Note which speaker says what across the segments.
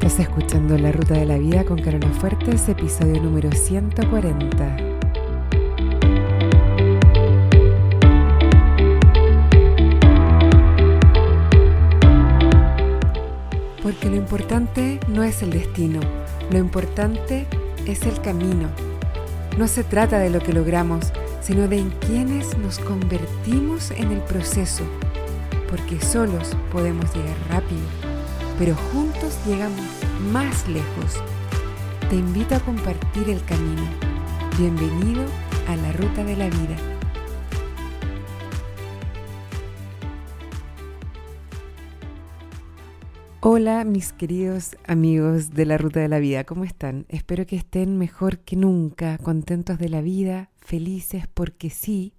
Speaker 1: Estás escuchando La Ruta de la Vida con Carolina Fuertes, episodio número 140. Porque lo importante no es el destino, lo importante es el camino. No se trata de lo que logramos, sino de en quienes nos convertimos en el proceso, porque solos podemos llegar rápido, pero juntos llegamos más lejos. Te invito a compartir el camino. Bienvenido a la ruta de la vida. Hola mis queridos amigos de la Ruta de la Vida, ¿cómo están? Espero que estén mejor que nunca, contentos de la vida, felices porque sí,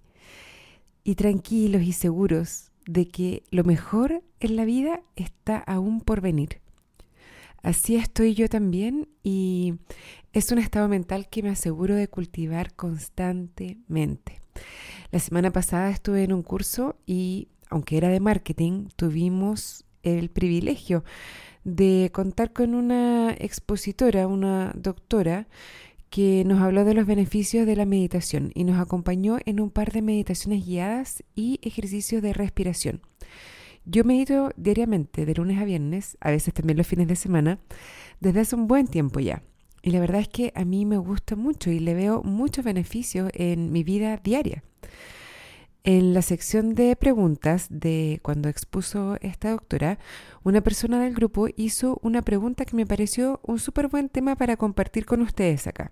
Speaker 1: y tranquilos y seguros de que lo mejor en la vida está aún por venir. Así estoy yo también y es un estado mental que me aseguro de cultivar constantemente. La semana pasada estuve en un curso y, aunque era de marketing, tuvimos el privilegio de contar con una expositora, una doctora, que nos habló de los beneficios de la meditación y nos acompañó en un par de meditaciones guiadas y ejercicios de respiración. Yo medito diariamente, de lunes a viernes, a veces también los fines de semana, desde hace un buen tiempo ya. Y la verdad es que a mí me gusta mucho y le veo muchos beneficios en mi vida diaria. En la sección de preguntas de cuando expuso esta doctora, una persona del grupo hizo una pregunta que me pareció un súper buen tema para compartir con ustedes acá.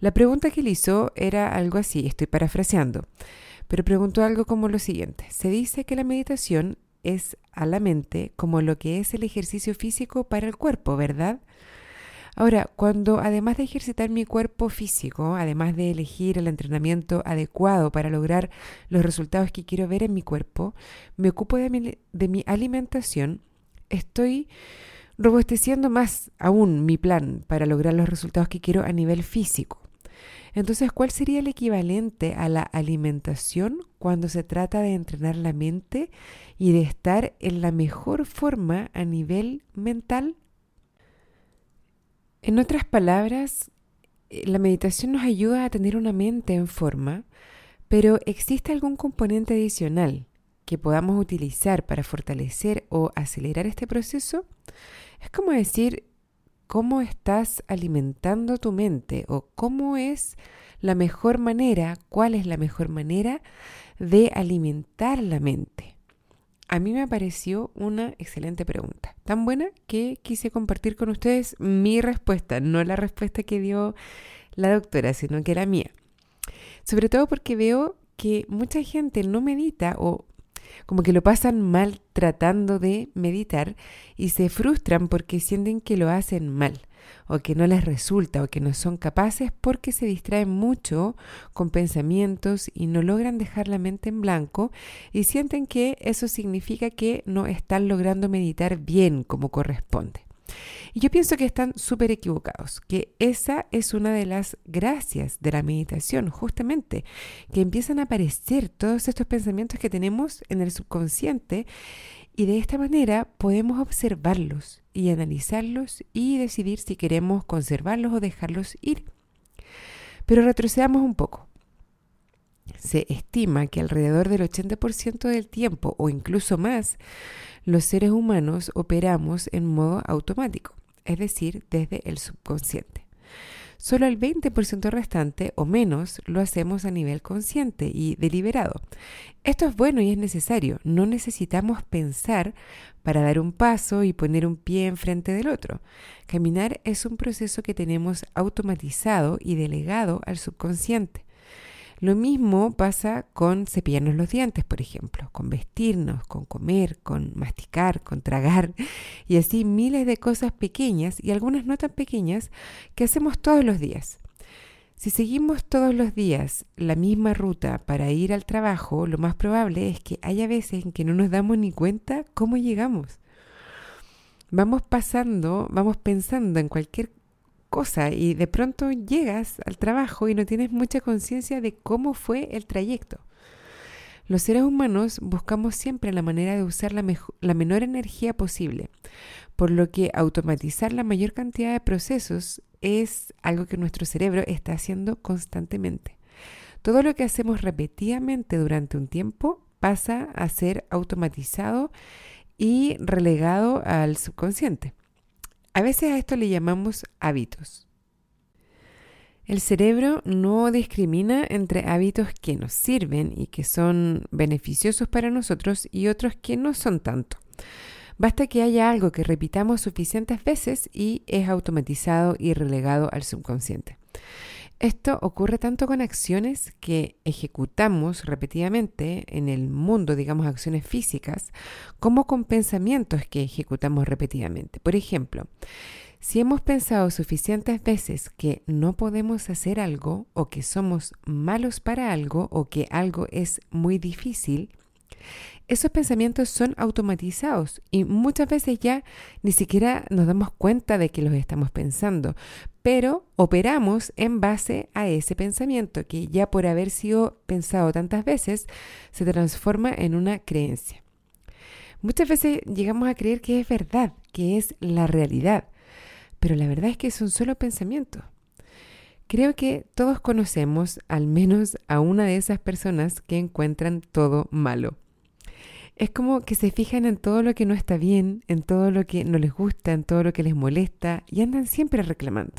Speaker 1: La pregunta que le hizo era algo así, estoy parafraseando, pero preguntó algo como lo siguiente. Se dice que la meditación es a la mente como lo que es el ejercicio físico para el cuerpo, ¿verdad? Ahora, cuando además de ejercitar mi cuerpo físico, además de elegir el entrenamiento adecuado para lograr los resultados que quiero ver en mi cuerpo, me ocupo de mi, de mi alimentación, estoy robusteciendo más aún mi plan para lograr los resultados que quiero a nivel físico. Entonces, ¿cuál sería el equivalente a la alimentación cuando se trata de entrenar la mente y de estar en la mejor forma a nivel mental? En otras palabras, eh, la meditación nos ayuda a tener una mente en forma, pero ¿existe algún componente adicional que podamos utilizar para fortalecer o acelerar este proceso? Es como decir, ¿cómo estás alimentando tu mente o cómo es la mejor manera, cuál es la mejor manera de alimentar la mente? A mí me pareció una excelente pregunta, tan buena que quise compartir con ustedes mi respuesta, no la respuesta que dio la doctora, sino que era mía. Sobre todo porque veo que mucha gente no medita o como que lo pasan mal tratando de meditar y se frustran porque sienten que lo hacen mal o que no les resulta o que no son capaces porque se distraen mucho con pensamientos y no logran dejar la mente en blanco y sienten que eso significa que no están logrando meditar bien como corresponde. Y yo pienso que están súper equivocados, que esa es una de las gracias de la meditación, justamente, que empiezan a aparecer todos estos pensamientos que tenemos en el subconsciente y de esta manera podemos observarlos y analizarlos y decidir si queremos conservarlos o dejarlos ir. Pero retrocedamos un poco. Se estima que alrededor del 80% del tiempo o incluso más, los seres humanos operamos en modo automático, es decir, desde el subconsciente. Solo el 20% restante o menos lo hacemos a nivel consciente y deliberado. Esto es bueno y es necesario. No necesitamos pensar para dar un paso y poner un pie enfrente del otro. Caminar es un proceso que tenemos automatizado y delegado al subconsciente. Lo mismo pasa con cepillarnos los dientes, por ejemplo, con vestirnos, con comer, con masticar, con tragar y así miles de cosas pequeñas y algunas no tan pequeñas que hacemos todos los días. Si seguimos todos los días la misma ruta para ir al trabajo, lo más probable es que haya veces en que no nos damos ni cuenta cómo llegamos. Vamos pasando, vamos pensando en cualquier cosa y de pronto llegas al trabajo y no tienes mucha conciencia de cómo fue el trayecto. Los seres humanos buscamos siempre la manera de usar la, la, menor energía posible, por lo que automatizar la mayor cantidad de procesos es algo que nuestro cerebro está haciendo constantemente. Todo lo que hacemos repetidamente durante un tiempo pasa a ser automatizado y relegado al subconsciente. A veces a esto le llamamos hábitos. El cerebro no discrimina entre hábitos que nos sirven y que son beneficiosos para nosotros y otros que no son tanto. Basta que haya algo que repitamos suficientes veces y es automatizado y relegado al subconsciente. Esto ocurre tanto con acciones que ejecutamos repetidamente en el mundo, digamos acciones físicas, como con pensamientos que ejecutamos repetidamente. Por ejemplo, si hemos pensado suficientes veces que no podemos hacer algo o que somos malos para algo o que algo es muy difícil, esos pensamientos son automatizados y muchas veces ya ni siquiera nos damos cuenta de que los estamos pensando, pero operamos en base a ese pensamiento que ya por haber sido pensado tantas veces se transforma en una creencia. Muchas veces llegamos a creer que es verdad, que es la realidad, pero la verdad es que son solo pensamientos. Creo que todos conocemos al menos a una de esas personas que encuentran todo malo es como que se fijan en todo lo que no está bien, en todo lo que no les gusta, en todo lo que les molesta y andan siempre reclamando.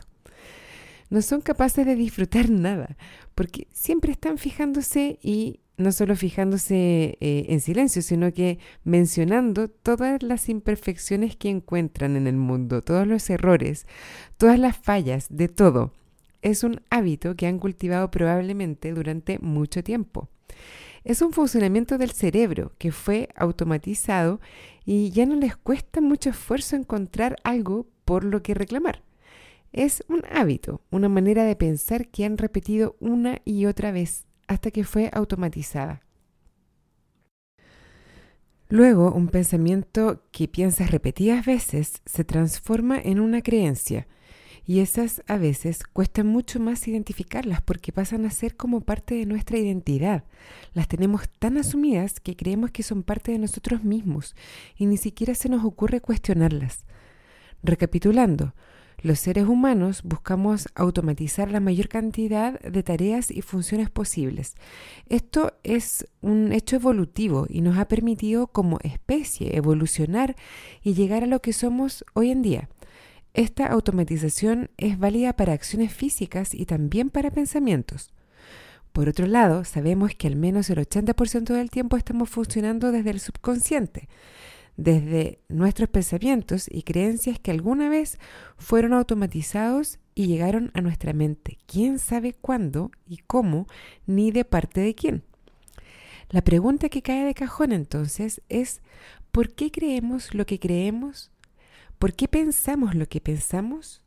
Speaker 1: No son capaces de disfrutar nada, porque siempre están fijándose y no solo fijándose eh, en silencio, sino que mencionando todas las imperfecciones que encuentran en el mundo, todos los errores, todas las fallas, de todo. Es un hábito que han cultivado probablemente durante mucho tiempo. Es un funcionamiento del cerebro que fue automatizado y ya no les cuesta mucho esfuerzo encontrar algo por lo que reclamar. Es un hábito, una manera de pensar que han repetido una y otra vez hasta que fue automatizada. Luego, un pensamiento que piensas repetidas veces se transforma en una creencia y esas a veces cuesta mucho más identificarlas porque pasan a ser como parte de nuestra identidad. Las tenemos tan asumidas que creemos que son parte de nosotros mismos y ni siquiera se nos ocurre cuestionarlas. Recapitulando, los seres humanos buscamos automatizar la mayor cantidad de tareas y funciones posibles. Esto es un hecho evolutivo y nos ha permitido como especie evolucionar y llegar a lo que somos hoy en día. Esta automatización es válida para acciones físicas y también para pensamientos. Por otro lado, sabemos que al menos el 80% del tiempo estamos funcionando desde el subconsciente, desde nuestros pensamientos y creencias que alguna vez fueron automatizados y llegaron a nuestra mente. ¿Quién sabe cuándo y cómo, ni de parte de quién? La pregunta que cae de cajón entonces es, ¿por qué creemos lo que creemos? ¿Por qué pensamos lo que pensamos?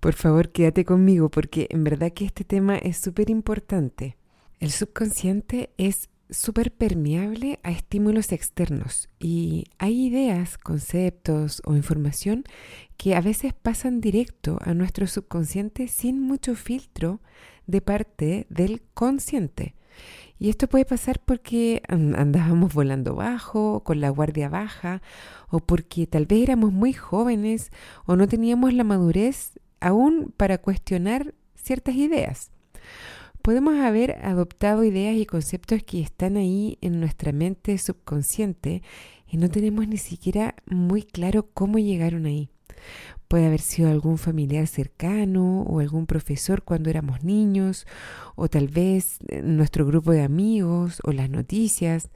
Speaker 1: Por favor, quédate conmigo porque en verdad que este tema es súper importante. El subconsciente es súper permeable a estímulos externos y hay ideas, conceptos o información que a veces pasan directo a nuestro subconsciente sin mucho filtro de parte del consciente. Y esto puede pasar porque andábamos volando bajo, con la guardia baja, o porque tal vez éramos muy jóvenes o no teníamos la madurez aún para cuestionar ciertas ideas. Podemos haber adoptado ideas y conceptos que están ahí en nuestra mente subconsciente y no tenemos ni siquiera muy claro cómo llegaron ahí. Puede haber sido algún familiar cercano o algún profesor cuando éramos niños o tal vez eh, nuestro grupo de amigos o las noticias.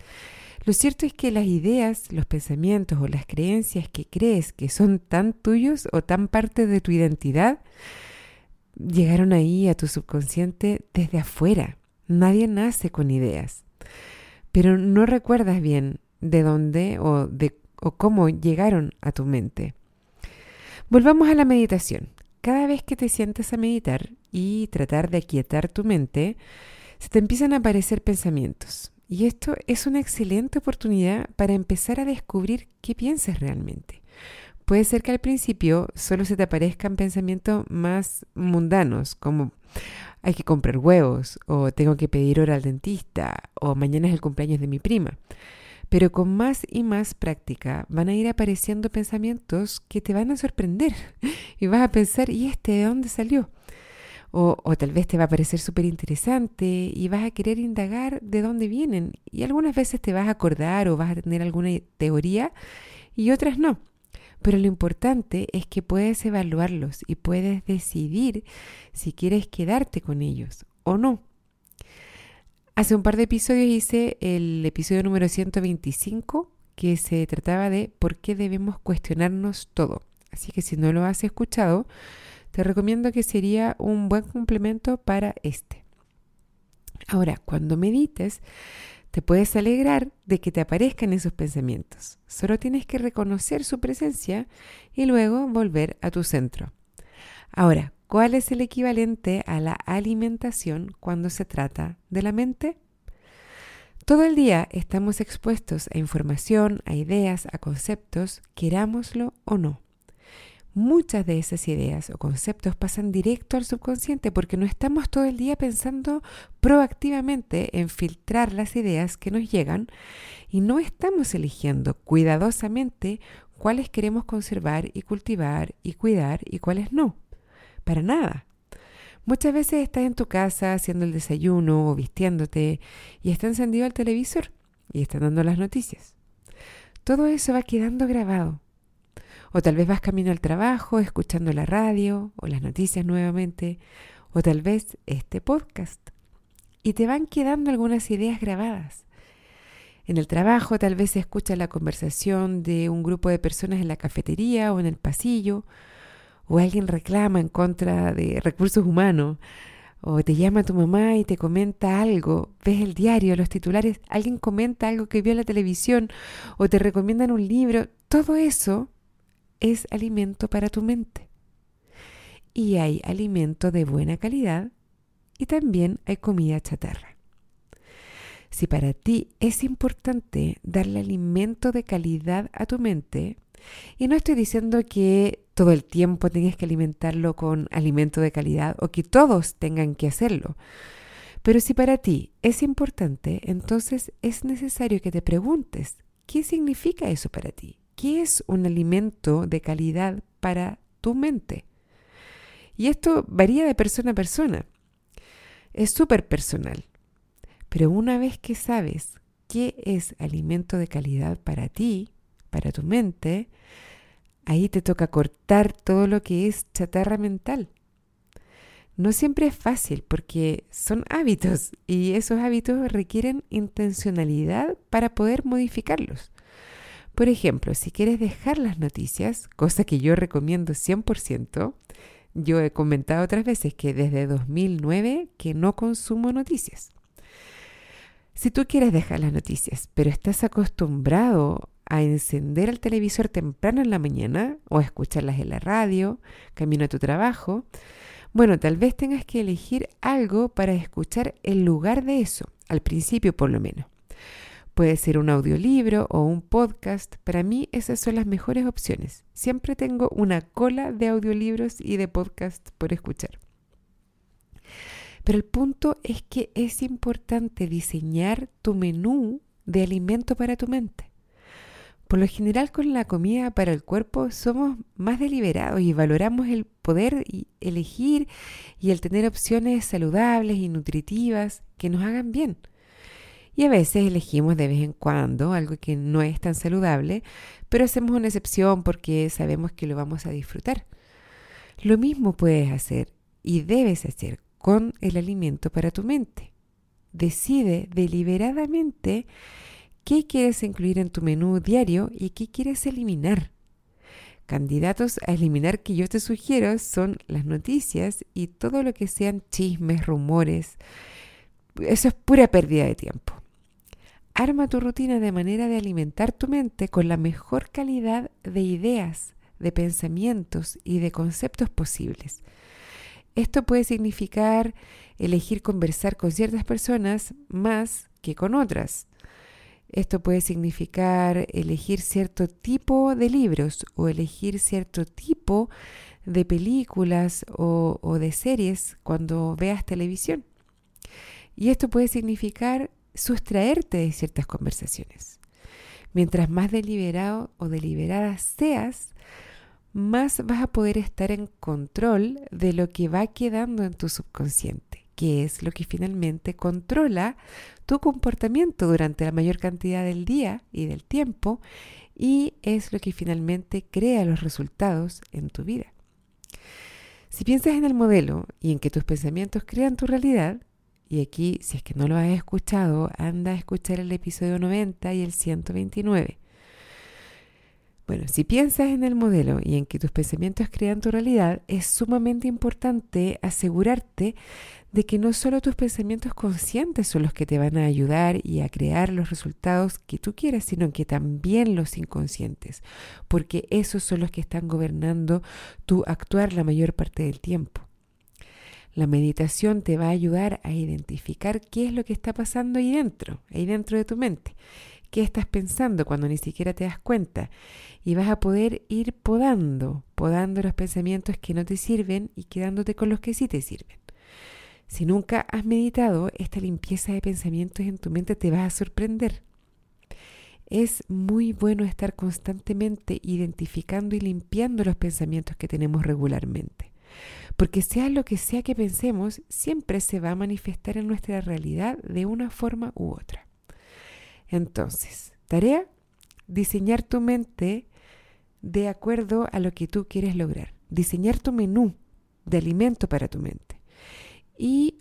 Speaker 1: Lo cierto es que las ideas, los pensamientos o las creencias que crees que son tan tuyos o tan parte de tu identidad, llegaron ahí a tu subconsciente desde afuera. Nadie nace con ideas. Pero no recuerdas bien de dónde o, de, o cómo llegaron a tu mente. Volvamos a la meditación. Cada vez que te sientes a meditar y tratar de aquietar tu mente, se te empiezan a aparecer pensamientos. Y esto es una excelente oportunidad para empezar a descubrir qué piensas realmente. Puede ser que al principio solo se te aparezcan pensamientos más mundanos, como hay que comprar huevos, o tengo que pedir hora al dentista, o mañana es el cumpleaños de mi prima. Pero con más y más práctica van a ir apareciendo pensamientos que te van a sorprender y vas a pensar, ¿y este de dónde salió? O, o tal vez te va a parecer súper interesante y vas a querer indagar de dónde vienen. Y algunas veces te vas a acordar o vas a tener alguna teoría y otras no. Pero lo importante es que puedes evaluarlos y puedes decidir si quieres quedarte con ellos o no. Hace un par de episodios hice el episodio número 125 que se trataba de por qué debemos cuestionarnos todo. Así que si no lo has escuchado, te recomiendo que sería un buen complemento para este. Ahora, cuando medites, te puedes alegrar de que te aparezcan esos pensamientos. Solo tienes que reconocer su presencia y luego volver a tu centro. Ahora, ¿cuál es el equivalente a la alimentación cuando se trata de la mente? Todo el día estamos expuestos a información, a ideas, a conceptos, querámoslo o no. Muchas de esas ideas o conceptos pasan directo al subconsciente porque no estamos todo el día pensando proactivamente en filtrar las ideas que nos llegan y no estamos eligiendo cuidadosamente cuáles queremos conservar y cultivar y cuidar y cuáles no. Para nada. Muchas veces estás en tu casa haciendo el desayuno o vistiéndote y está encendido el televisor y están dando las noticias. Todo eso va quedando grabado o tal vez vas camino al trabajo, escuchando la radio o las noticias nuevamente, o tal vez este podcast. Y te van quedando algunas ideas grabadas. En el trabajo tal vez escuchas la conversación de un grupo de personas en la cafetería o en el pasillo, o alguien reclama en contra de recursos humanos, o te llama tu mamá y te comenta algo, ves el diario, los titulares, alguien comenta algo que vio en la televisión, o te recomiendan un libro, todo eso es alimento para tu mente. Y hay alimento de buena calidad y también hay comida chatarra. Si para ti es importante darle alimento de calidad a tu mente, y no estoy diciendo que todo el tiempo tengas que alimentarlo con alimento de calidad o que todos tengan que hacerlo, pero si para ti es importante, entonces es necesario que te preguntes, ¿qué significa eso para ti? ¿Qué es un alimento de calidad para tu mente? Y esto varía de persona a persona. Es súper personal. Pero una vez que sabes qué es alimento de calidad para ti, para tu mente, ahí te toca cortar todo lo que es chatarra mental. No siempre es fácil porque son hábitos y esos hábitos requieren intencionalidad para poder modificarlos. Por ejemplo, si quieres dejar las noticias, cosa que yo recomiendo 100%, yo he comentado otras veces que desde 2009 que no consumo noticias. Si tú quieres dejar las noticias, pero estás acostumbrado a encender el televisor temprano en la mañana o a escucharlas en la radio, camino a tu trabajo, bueno, tal vez tengas que elegir algo para escuchar en lugar de eso, al principio por lo menos. Puede ser un audiolibro o un podcast. Para mí esas son las mejores opciones. Siempre tengo una cola de audiolibros y de podcast por escuchar. Pero el punto es que es importante diseñar tu menú de alimento para tu mente. Por lo general con la comida para el cuerpo somos más deliberados y valoramos el poder elegir y el tener opciones saludables y nutritivas que nos hagan bien. Y a veces elegimos de vez en cuando algo que no es tan saludable, pero hacemos una excepción porque sabemos que lo vamos a disfrutar. Lo mismo puedes hacer y debes hacer con el alimento para tu mente. Decide deliberadamente qué quieres incluir en tu menú diario y qué quieres eliminar. Candidatos a eliminar que yo te sugiero son las noticias y todo lo que sean chismes, rumores. Eso es pura pérdida de tiempo. Arma tu rutina de manera de alimentar tu mente con la mejor calidad de ideas, de pensamientos y de conceptos posibles. Esto puede significar elegir conversar con ciertas personas más que con otras. Esto puede significar elegir cierto tipo de libros o elegir cierto tipo de películas o, de series cuando veas televisión. Y esto puede significar sustraerte de ciertas conversaciones. Mientras más deliberado o deliberada seas, más vas a poder estar en control de lo que va quedando en tu subconsciente, que es lo que finalmente controla tu comportamiento durante la mayor cantidad del día y del tiempo y es lo que finalmente crea los resultados en tu vida. Si piensas en el modelo y en que tus pensamientos crean tu realidad, y aquí, si es que no lo has escuchado, anda a escuchar el episodio 90 y el 129. Bueno, si piensas en el modelo y en que tus pensamientos crean tu realidad, es sumamente importante asegurarte de que no solo tus pensamientos conscientes son los que te van a ayudar y a crear los resultados que tú quieras, sino que también los inconscientes, porque esos son los que están gobernando tu actuar la mayor parte del tiempo. La meditación te va a ayudar a identificar qué es lo que está pasando ahí dentro, ahí dentro de tu mente. ¿Qué estás pensando cuando ni siquiera te das cuenta? Y vas a poder ir podando, podando los pensamientos que no te sirven y quedándote con los que sí te sirven. Si nunca has meditado, esta limpieza de pensamientos en tu mente te va a sorprender. Es muy bueno estar constantemente identificando y limpiando los pensamientos que tenemos regularmente. Porque sea lo que sea que pensemos, siempre se va a manifestar en nuestra realidad de una forma u otra. Entonces, tarea, diseñar tu mente de acuerdo a lo que tú quieres lograr. Diseñar tu menú de alimento para tu mente. Y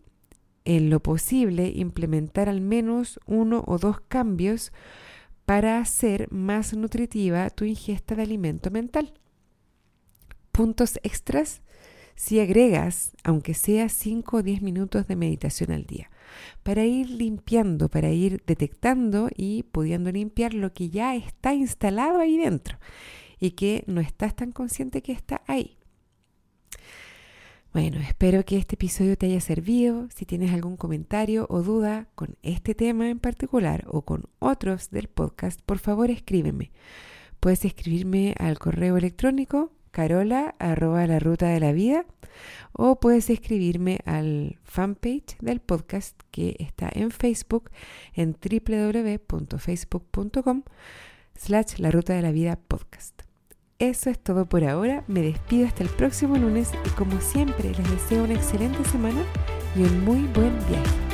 Speaker 1: en lo posible implementar al menos uno o dos cambios para hacer más nutritiva tu ingesta de alimento mental. Puntos extras si agregas, aunque sea 5 o 10 minutos de meditación al día, para ir limpiando, para ir detectando y pudiendo limpiar lo que ya está instalado ahí dentro y que no estás tan consciente que está ahí. Bueno, espero que este episodio te haya servido. Si tienes algún comentario o duda con este tema en particular o con otros del podcast, por favor escríbeme. Puedes escribirme al correo electrónico carola arroba la ruta de la vida o puedes escribirme al fanpage del podcast que está en Facebook en www.facebook.com slash la ruta de la vida podcast. Eso es todo por ahora, me despido hasta el próximo lunes y como siempre les deseo una excelente semana y un muy buen viaje.